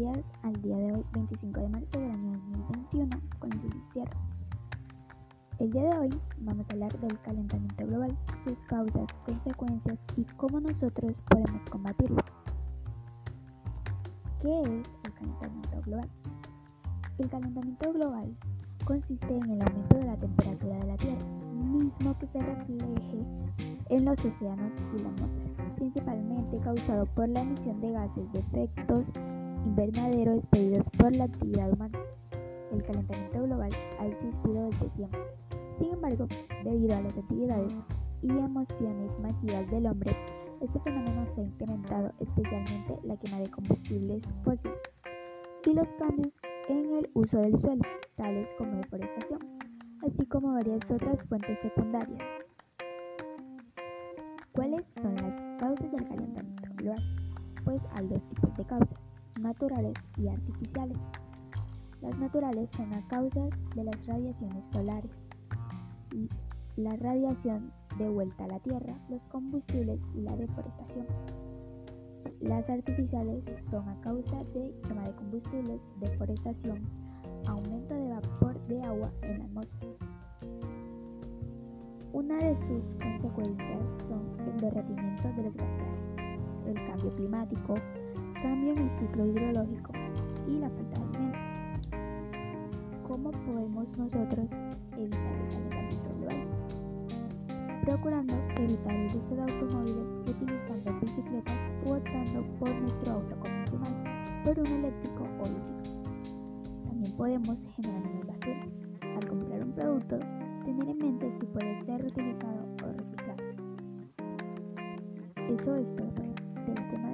el día de hoy, 25 de marzo del año 2021, con el cierre. El día de hoy vamos a hablar del calentamiento global, sus causas, consecuencias y cómo nosotros podemos combatirlo. ¿Qué es el calentamiento global? El calentamiento global consiste en el aumento de la temperatura de la Tierra, mismo que se refleje en los océanos y la atmósfera, principalmente causado por la emisión de gases de efectos invernadero expedidos por la actividad humana. El calentamiento global ha existido desde siempre. Sin embargo, debido a las actividades y emociones masivas del hombre, este fenómeno se ha incrementado, especialmente la quema de combustibles fósiles y los cambios en el uso del suelo, tales como deforestación, así como varias otras fuentes secundarias. ¿Cuáles son las causas del calentamiento global? Pues hay dos tipos de causas naturales y artificiales. Las naturales son a causa de las radiaciones solares, y la radiación de vuelta a la Tierra, los combustibles y la deforestación. Las artificiales son a causa de quema de combustibles, deforestación, aumento de vapor de agua en la atmósfera. Una de sus consecuencias son el derretimiento de los glaciares, el cambio climático, cambio en el ciclo hidrológico y la falta de alimento. ¿Cómo podemos nosotros evitar el calentamiento global? Procurando evitar el uso de automóviles utilizando bicicletas u optando por nuestro auto convencional por un eléctrico o híbrido. También podemos generar menos basura. Al comprar un producto, tener en mente si puede ser reutilizado o reciclado. Eso es todo por el tema